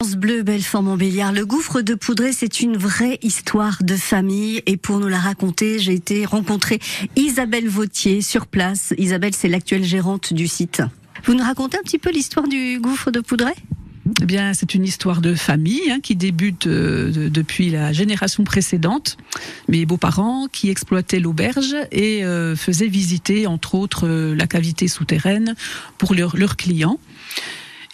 France Bleu, Belfort Montbéliard. Le gouffre de Poudré, c'est une vraie histoire de famille. Et pour nous la raconter, j'ai été rencontrer Isabelle Vautier sur place. Isabelle, c'est l'actuelle gérante du site. Vous nous racontez un petit peu l'histoire du gouffre de Poudré? Eh bien, c'est une histoire de famille hein, qui débute euh, depuis la génération précédente. Mes beaux-parents qui exploitaient l'auberge et euh, faisaient visiter, entre autres, euh, la cavité souterraine pour leurs clients.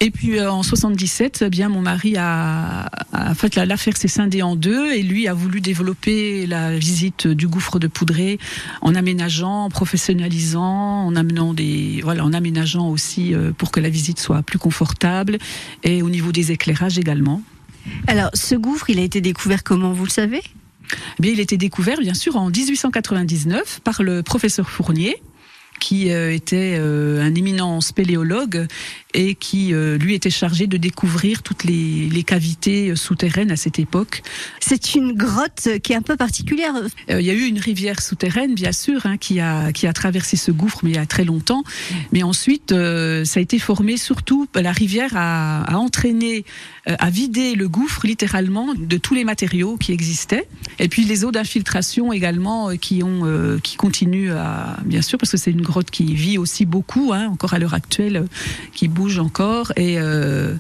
Et puis euh, en 77, eh bien mon mari a, a fait l'affaire s'est scindée en deux et lui a voulu développer la visite du gouffre de Poudré en aménageant, en professionnalisant, en amenant des voilà, en aménageant aussi euh, pour que la visite soit plus confortable et au niveau des éclairages également. Alors ce gouffre, il a été découvert comment, vous le savez? Eh Bien, il a été découvert bien sûr en 1899 par le professeur Fournier qui euh, était un éminent spéléologue et qui euh, lui était chargé de découvrir toutes les, les cavités souterraines à cette époque. C'est une grotte qui est un peu particulière. Il y a eu une rivière souterraine, bien sûr, hein, qui a qui a traversé ce gouffre, mais il y a très longtemps. Mais ensuite, ça a été formé surtout. La rivière a, a entraîné, a vidé le gouffre littéralement de tous les matériaux qui existaient. Et puis les eaux d'infiltration également qui ont qui continuent à bien sûr parce que c'est une grotte qui vit aussi beaucoup, hein, encore à l'heure actuelle, qui bouge encore. Et, euh,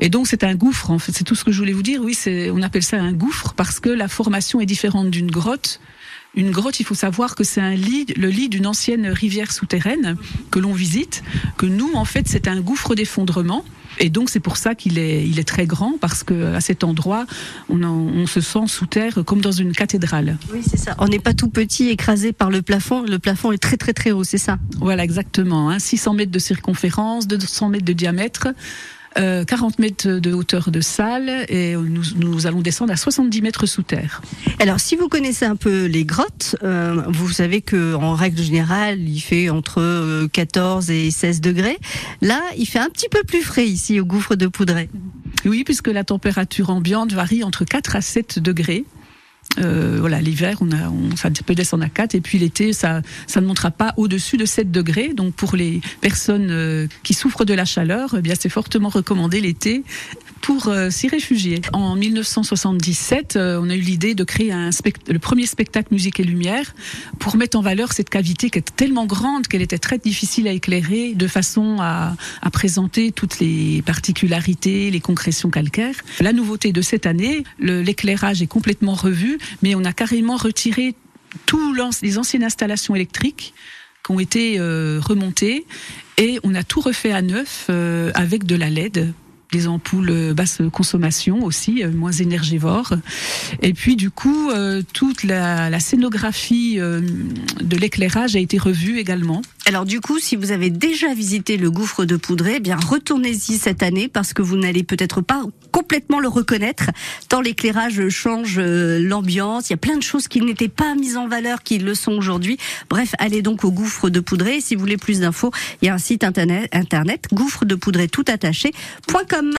et donc c'est un gouffre, en fait, c'est tout ce que je voulais vous dire. Oui, c'est, on appelle ça un gouffre parce que la formation est différente d'une grotte. Une grotte, il faut savoir que c'est un lit, le lit d'une ancienne rivière souterraine que l'on visite, que nous, en fait, c'est un gouffre d'effondrement. Et donc c'est pour ça qu'il est, il est très grand parce que à cet endroit, on, on se sent sous terre comme dans une cathédrale. Oui, c'est ça. On n'est pas tout petit écrasé par le plafond. Le plafond est très très très haut, c'est ça. Voilà, exactement. Hein. 600 mètres de circonférence, 200 mètres de diamètre. 40 euh, mètres de hauteur de salle et nous, nous, allons descendre à 70 mètres sous terre. Alors, si vous connaissez un peu les grottes, euh, vous savez que en règle générale, il fait entre 14 euh, et 16 degrés. Là, il fait un petit peu plus frais ici au gouffre de Poudré. Oui, puisque la température ambiante varie entre 4 à 7 degrés. Euh, l'hiver, on a, on, ça peut descendre à 4, et puis l'été, ça, ça ne montera pas au-dessus de 7 degrés. Donc pour les personnes euh, qui souffrent de la chaleur, eh bien c'est fortement recommandé l'été pour euh, s'y réfugier. En 1977, euh, on a eu l'idée de créer le premier spectacle musique et lumière pour mettre en valeur cette cavité qui est tellement grande qu'elle était très difficile à éclairer, de façon à, présenter toutes les particularités, les concrétions calcaires. La nouveauté de cette année, l'éclairage est complètement revu mais on a carrément retiré tous les anciennes installations électriques qui ont été euh, remontées et on a tout refait à neuf avec de la LED des ampoules basse consommation aussi, euh, moins énergivores. Et puis du coup, toute la, la scénographie de l'éclairage a été revue également. Alors du coup, si vous avez déjà visité le gouffre de Poudré, eh bien retournez-y cette année parce que vous n'allez peut-être pas complètement le reconnaître tant l'éclairage change euh, l'ambiance. Il y a plein de choses qui n'étaient pas mises en valeur qui le sont aujourd'hui. Bref, allez donc au gouffre de Poudré. Si vous voulez plus d'infos, il y a un site internet, internet gouffre de poudré tout attaché.com.